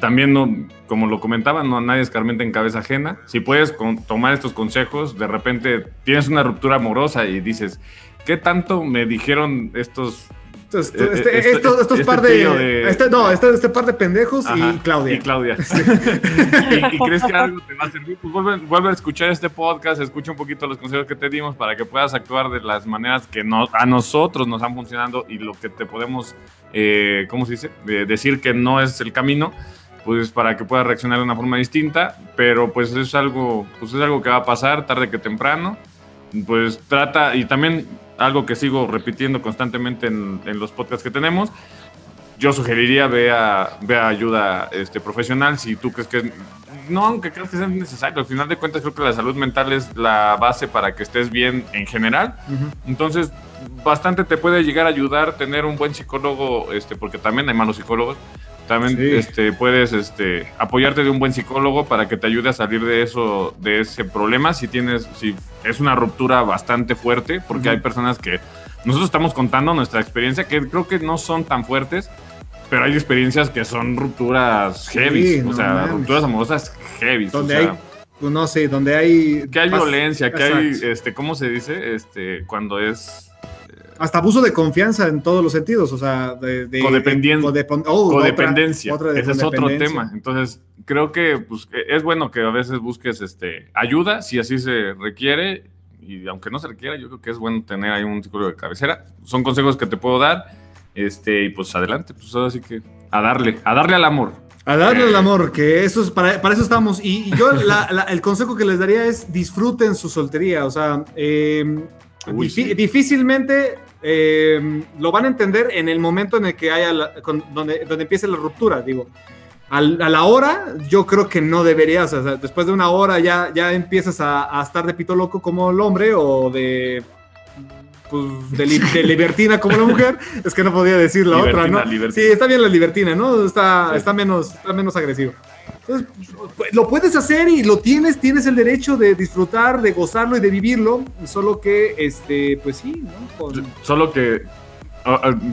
también no, como lo comentaba, no nadie escarmienta en cabeza ajena. Si puedes tomar estos consejos, de repente tienes una ruptura amorosa y dices, ¿qué tanto me dijeron estos Eh, este- este- estos, estos este par de, de- este, no, este, par de pendejos Ajá, y Claudia. Y Claudia. y, y crees que algo te va a servir, pues vuelve, vuelve a escuchar este podcast, escucha un poquito los consejos que te dimos para que puedas actuar de las maneras que no, a nosotros nos han funcionado y lo que te podemos, eh, ¿cómo se dice? De- decir que no es el camino, pues para que puedas reaccionar de una forma distinta, pero pues es algo, pues es algo que va a pasar tarde que temprano. Pues trata, y también algo que sigo repitiendo constantemente en, en los podcasts que tenemos, yo sugeriría ve a, ve a ayuda este, profesional si tú crees que es- no aunque creas que sea necesario. Al final de cuentas creo que la salud mental es la base para que estés bien en general. Entonces bastante te puede llegar a ayudar tener un buen psicólogo este porque también hay malos psicólogos también Sí. este, puedes este, apoyarte de un buen psicólogo para que te ayude a salir de eso de ese problema si tienes si es una ruptura bastante fuerte porque hay personas que nosotros estamos contando nuestra experiencia que creo que no son tan fuertes pero hay experiencias que son rupturas heavy, no o sea, mames. rupturas amorosas heavy. Donde o sea, hay no sé, donde hay... Que hay violencia, que hay, este, ¿cómo se dice? Este, cuando es Hasta abuso de confianza en todos los sentidos, o sea, de... de Codependien- de oh, codependencia. otra- otra de Ese es otro tema. Entonces, creo que pues, es bueno que a veces busques este, ayuda, si así se requiere. Y aunque no se requiera, yo creo que es bueno tener ahí un psicólogo de cabecera. Son consejos que te puedo dar. Este, y pues adelante, pues ahora sí que a darle, a darle al amor. A darle Eh. el amor, que eso es para, para eso estamos. Y, y yo la- la- el consejo que les daría es disfruten su soltería. O sea, eh, Uy, sí. difícilmente eh, lo van a entender en el momento en el que haya la- con- donde, donde empiece la ruptura. Digo, Al- a la hora, yo creo que no deberías. O sea, después de una hora ya, ya empiezas a, a estar de pito loco como el hombre o de. Pues, de, li- de libertina como la mujer, es que no podía decir la otra, Libertina, ¿no? libertina. Sí, está bien la libertina, ¿no? Está, Sí. está, menos, está menos agresivo. Entonces, pues, lo puedes hacer y lo tienes, tienes el derecho de disfrutar, de gozarlo y de vivirlo, solo que, este, pues sí, ¿no? Solo que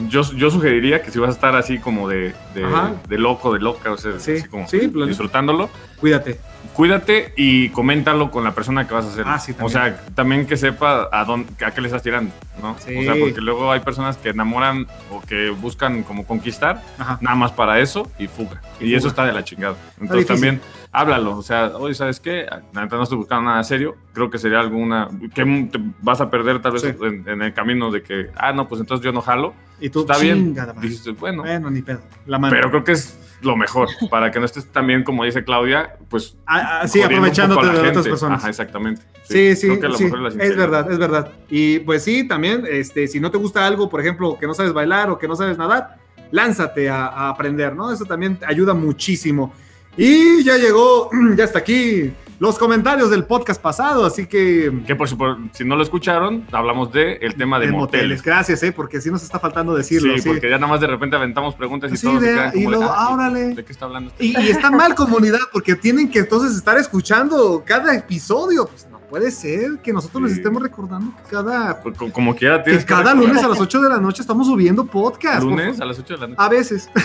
yo, yo sugeriría que si vas a estar así como de, de, loco, de loca, o sea, Sí, así como sí, disfrutándolo, cuídate. cuídate y coméntalo con la persona que vas a hacer. Ah, sí, o sea, también que sepa a dónde, a qué le estás tirando, ¿no? Sí. O sea, porque luego hay personas que enamoran o que buscan como conquistar Ajá. nada más para eso y fuga. Y Y, fuga. eso está de la chingada. Entonces también háblalo. O sea, oye, ¿sabes qué? La no estoy buscando nada serio. Creo que sería alguna. que te vas a perder tal vez Sí. en, en el camino de que, ah, no, pues entonces yo no jalo. Y tú, Está bien. Dijiste, bueno. Bueno, ni pedo. La mano. Pero creo que es lo mejor. Para que no estés también, como dice Claudia, pues. Ah, ah, sí, aprovechándote de otras personas. Ajá, exactamente. Sí, sí, es verdad, es verdad. Y pues sí, también, este, si no te gusta algo, por ejemplo, que no sabes bailar o que no sabes nadar, lánzate a, a aprender, ¿no? Eso también ayuda muchísimo. Y ya llegó, ya está aquí los comentarios del podcast pasado, así que... Que por, si- por- si no lo escucharon, hablamos de el tema de, de moteles. Gracias, ¿eh? Porque sí nos está faltando decirlo. sí, Sí, porque ya nada más de repente aventamos preguntas y Sí, de- quedan y de, luego, "Ah, órale. ¿De qué está hablando este Y, y está mal comunidad porque tienen que entonces estar escuchando cada episodio. Pues puede ser que nosotros les Sí. estemos recordando que cada, Pues, co- como quiera que cada lunes a las 8 de la noche estamos subiendo podcast. lunes a las 8 de la noche. A veces.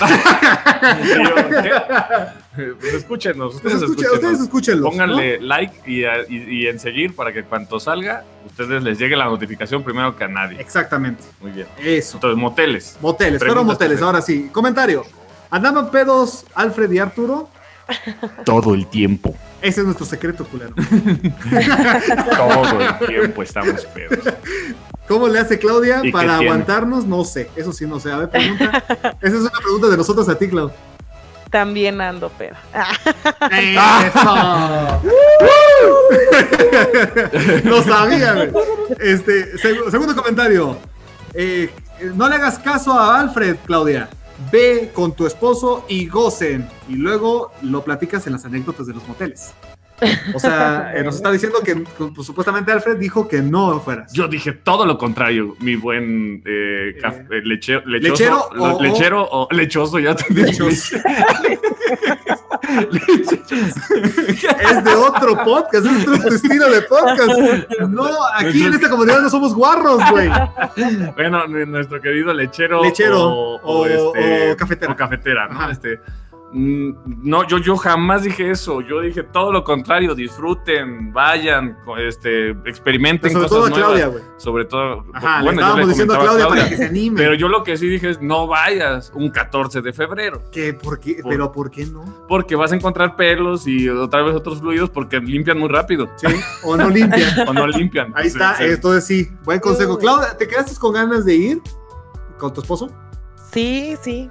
Pues escúchenos, ustedes, escuchen- escúchenos. ustedes escúchenlos. Pónganle like y, y- y en seguir para que cuando salga, ustedes les llegue la notificación primero que a nadie. Exactamente. Muy bien. Eso. Entonces, moteles. Moteles, pero moteles. Ahora sí. Comentario. ¿Andaban pedos Alfred y Arturo? Todo el tiempo. Ese es nuestro secreto, culero. Todo el tiempo estamos pedos. ¿Cómo le hace Claudia ¿Y qué para aguantarnos? No sé. Eso sí, no sé. A ver, pregunta. Esa es una pregunta de nosotros a ti, Clau. También ando pedo. Ah, ¡Eso! Lo sabía, güey. Este, seg- segundo comentario. Eh, no le hagas caso a Alfred, Claudia. Ve con tu esposo y gocen. Y luego lo platicas en las anécdotas de los moteles. O sea, eh, nos está diciendo que pues, supuestamente Alfred dijo que no fueras. Yo dije todo lo contrario, mi buen eh, caf- eh, leche- lechoso, lechero lo- o- lechero o lechoso, ya te Lechoso. es de otro podcast, es otro estilo de podcast. No, aquí en esta comunidad no somos guarros, güey. Bueno, nuestro querido lechero, Lechero o, o- este, o cafetera. o cafetera, ¿no? Ajá. Este, no, yo, yo jamás dije eso. Yo dije todo lo contrario. Disfruten, vayan, este, experimenten Sobre cosas todo a nuevas. Claudia, güey. Sobre todo, Ajá, bueno, le yo estábamos diciendo a Claudia, para que se anime. Pero yo lo que sí dije es no vayas un 14 de febrero. ¿Qué? ¿Por qué? Por- ¿Pero por qué no? Porque vas a encontrar pelos y otra vez otros fluidos porque limpian muy rápido. Sí, o no limpia. O no limpian. Ahí está, Sí, sí. entonces sí, buen consejo. Claudia, ¿te quedaste con ganas de ir con tu esposo? Sí, sí.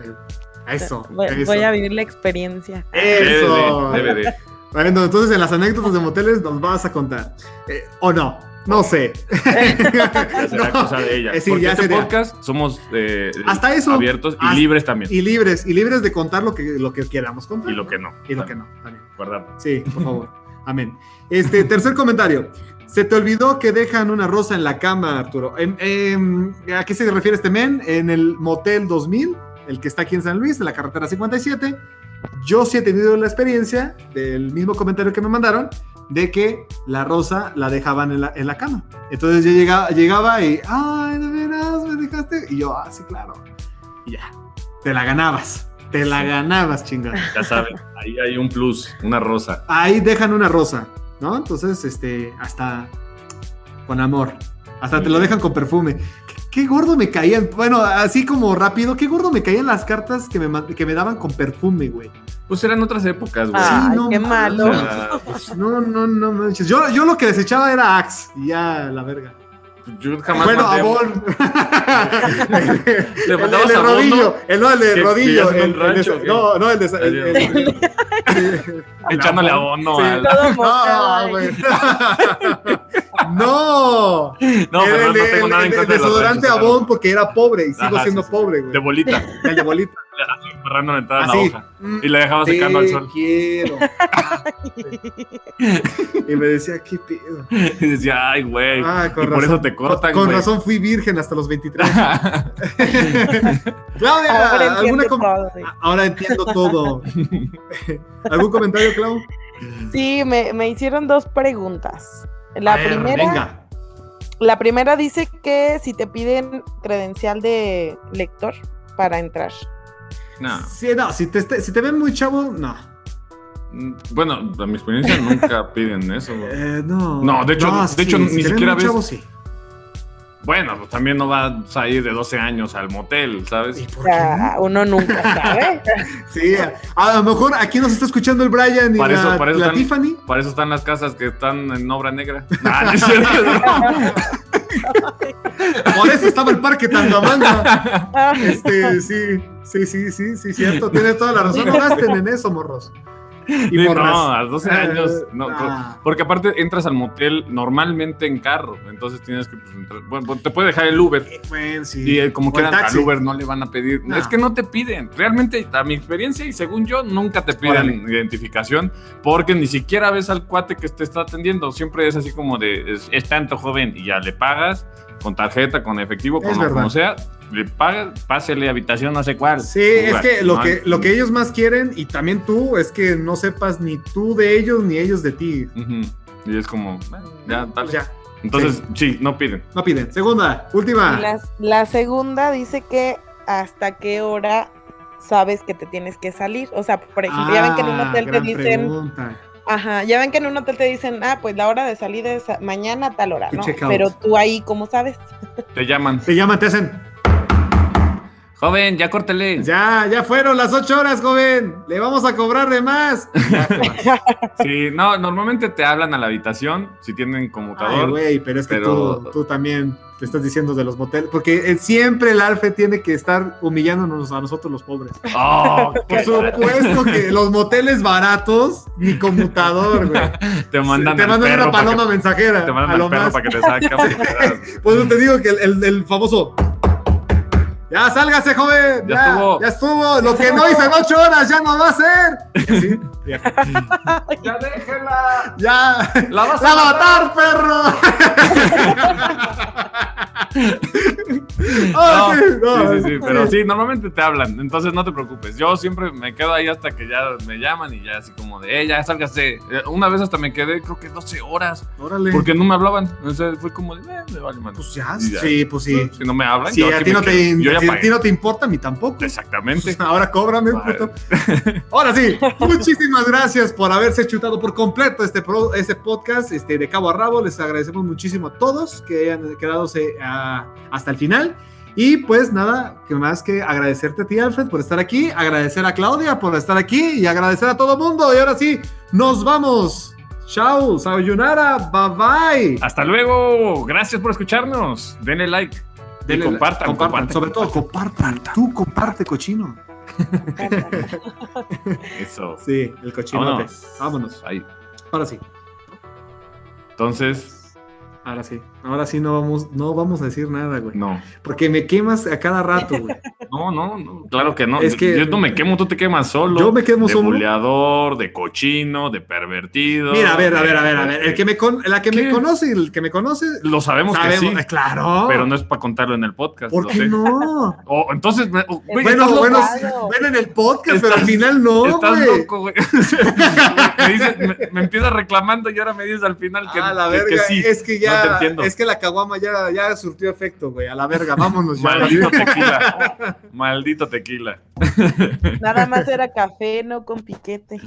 Eso, Voy, eso. voy a vivir la experiencia. Eso. Debe de, debe de. Bueno, entonces en las anécdotas de moteles nos vas a contar. Eh, ¿O no? No sé. Ya será No. cosa de ella. Sí, Porque ya este sería. podcast somos eh, Hasta eso. abiertos y Hasta- libres también. Y, Y libres, y libres de contar lo que, lo que queramos contar. lo que no. Y lo que no, también. Guardar. Sí, por favor. Amén. Este, tercer comentario. Se te olvidó que dejan una rosa en la cama, Arturo. Em, em, ¿A qué se refiere este men? En el Motel 2000, el que está aquí en San Luis, en la carretera 57. Yo sí he tenido la experiencia del mismo comentario que me mandaron, de que la rosa la dejaban en la, en la cama. Entonces yo llegaba, llegaba y, ay, de veras, me dejaste. Y yo, ah, sí, claro. Y ya, te la ganabas. Te la ganabas, chingada. Ya saben, ahí hay un plus, una rosa. Ahí dejan una rosa. ¿no? Entonces, este, hasta con amor. Hasta te lo dejan con perfume. ¿Qué, gordo me caían? Bueno, así como rápido, qué gordo me caían las cartas que me, que me daban con perfume, güey. Pues eran otras épocas, güey. Ay, no qué malo. O sea, pues, No, no, no manches. Yo, yo lo que desechaba era Axe y ya la verga. yo jamás bueno, mandé- Avon. Le el, el de a rodillo, ¿no? el, no, el de rodillo. el- el de- rancho, ¿o qué? no, no, el de. El, el- el- Echándole abono Sí. al. No, güey. No. No, pero no tengo el- nada en contra de desodorante Avon porque era pobre y sigo Ajá, siendo sí, sí. pobre, güey. De bolita. El de bolita. Agarrando la entrada en la hoja. Y la dejaba secando al sol. quiero. y me decía, ¿qué pedo? Y decía, ay, güey. Ah, y por eso te cortan, Con razón fui virgen hasta los 23. Claudia, Ahora ¿alguna entiendo todo, sí. Ahora entiendo todo. ¿Algún comentario, Clau? Sí, me, me hicieron dos preguntas. La A ver, primera, Venga. la primera dice que si te piden credencial de lector para entrar. No. Sí, no, si te, si te ven muy chavo, no. Bueno, a mi experiencia nunca piden eso. Eh, no. No, de hecho- de hecho, ni te ven siquiera muy ves- chavo, sí. Bueno, pues también no vas a ir de 12 años al motel, ¿sabes? ¿Y O por qué sea, no? uno nunca sabe. Sí, a, a lo mejor aquí nos está escuchando el Brian y Para la, eso- para eso la están- Tiffany. Para eso están las casas que están en obra negra. Nah, no es cierto. Por eso estaba el parque Tangamanga. Este, sí, sí, sí, sí, sí, cierto. Tienes toda la razón. No gasten en eso, morros. Y no, a los 12 años. Eh, No, ah. Porque aparte entras al motel normalmente en carro. Entonces tienes que. pues, entrar- bueno, te puede dejar el Uber. Bueno, sí. Y eh, como O el al. Uber no le van a pedir. No. Es que no te piden. Realmente, a mi experiencia y según yo, nunca te piden Órale. identificación porque ni siquiera ves al cuate que te está atendiendo. Siempre es así como de, es, es tanto joven y ya le pagas con tarjeta, con efectivo, Es como, verdad. como sea. Le pagas, pásele habitación, no sé cuál. Sí, es que lo, ¿no? que lo que ellos más quieren, y también tú, es que no sepas ni tú de ellos ni ellos de ti. Y es como, bueno, ya, dale. Pues ya, Entonces, sí. no piden. no piden. Segunda, última. la, la segunda dice que hasta qué hora sabes que te tienes que salir. O sea, por ejemplo, ya ven que en un Ah, hotel te dicen, pregunta. ajá, ya ven que en un hotel te dicen, ah, pues la hora de salida es mañana a tal hora, ¿no? Pero tú ahí, ¿cómo sabes? Te llaman. Te llaman, te hacen. Joven, ya córtele. Ya, ya fueron las ocho horas, joven. Le vamos a cobrar de más. Sí, no, normalmente te hablan a la habitación si tienen Ay, conmutador. güey, pero es que pero- tú, tú también te estás diciendo de los moteles. Porque eh, siempre el Alfe tiene que estar humillándonos a nosotros los pobres. Oh, Por supuesto que los moteles baratos, ni conmutador, güey. te mandan, te mandan una paloma que- mensajera. Te mandan al perro más. para que te saque. Pues te digo que el, el- el famoso. Ya sálgase, joven. Ya Ya, estuvo. Ya estuvo. Lo que no hice en ocho horas ya no va a ser. Sí, ya. ¡Ya déjela! Ya. ¡La vas ¡La matar, perro! No, Ay, no, sí, sí, sí, pero sí, normalmente te hablan, entonces no te preocupes. Yo siempre me quedo ahí hasta que ya me llaman y ya así como de, eh, ya sálgase. Eh, Una vez hasta me quedé, creo que 12 horas, Órale. porque no me hablaban. O sea, fue como de, eh, me vale madre. Pues ya, ya. sí, pues sí. Si no me hablan, Si yo a ti, no te. Yo ya si a ti no te importa, a mí tampoco. Exactamente. Ahora cóbrame, Vale. puto. Ahora sí, muchísimas gracias por haberse chutado por completo este, pro- este podcast este, de cabo a rabo. Les agradecemos muchísimo a todos que hayan quedado hasta el final. Y pues nada, que más que agradecerte a ti, Alfred, por estar aquí, agradecer a Claudia por estar aquí y agradecer a todo mundo. Y ahora sí, nos vamos. Chao, sayonara, bye bye. Hasta luego. Gracias por escucharnos. Denle like. Y Denle- compartan, compartan, sobre todo compartan. Tú comparte, cochino. Eso. Sí, el cochino. Vámonos. Vámonos. Ahí. Ahora sí. Entonces, Ahora sí. Ahora sí no vamos, no vamos a decir nada, güey. no. Porque me quemas a cada rato, güey. No, no, no. Claro que no. Es que- yo no me quemo, tú te quemas solo. Yo me quemo de solo. buleador, de cochino, de pervertido. Mira, a ver, a ver, a ver, a ver. El que me con, la que me conoce, el que me conoce, Lo sabemos, sabemos. que sí, claro. pero no es para contarlo en el podcast. ¿Por qué no? Oh, entonces, me- oh, güey, bueno, bueno, ven en el podcast, pero al final no, Estás güey. loco, güey. me, dices- me, me empiezas reclamando y ahora me dices al final que, Ah, la verga, que sí. es que No te ya, entiendo. es que la caguama ya, ya surtió efecto, güey. A la verga, vámonos ya. Maldito tequila. Maldito tequila. Nada más era café, no con piquete.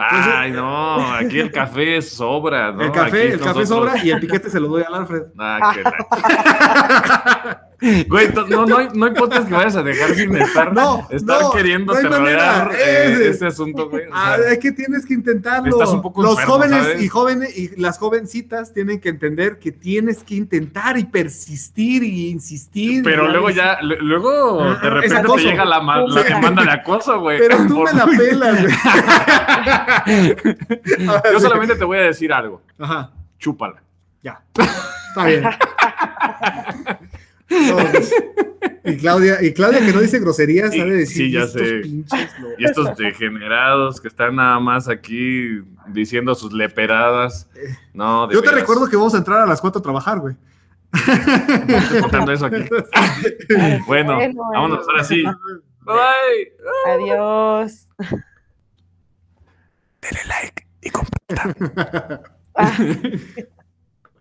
Ay, no, aquí el café sobra, ¿no? el café, Aquí el café nosotros- sobra y el piquete se lo doy al Alfred. Ah, qué Güey, no, no, hay, no hay podcast que vayas a dejar sin estar, No, estar no, queriendo no manera. eh, ese asunto, güey. o sea, Ah, es que tienes que intentarlo. Estás un poco Los enfermo, jóvenes ¿sabes? y jóvenes y las jovencitas tienen que entender que tienes que intentar y persistir y insistir. pero luego ya, lu- luego Ah, de repente te llega la, la demanda de acoso, güey. Pero tú Por- me la pelas, güey. Yo solamente te voy a decir algo. Ajá, Chúpala. ya. Está bien. Y Claudia, y Claudia que no dice groserías, sabe decir sí, ya estos sé. pinches Y estos degenerados que están nada más aquí diciendo sus leperadas. No, de Yo te recuerdo que vamos a entrar a las 4 a trabajar, güey. Estoy contando eso aquí. Bueno, Bueno, vámonos ahora sí. Bye. Adiós. Dele like y compartan. Ah.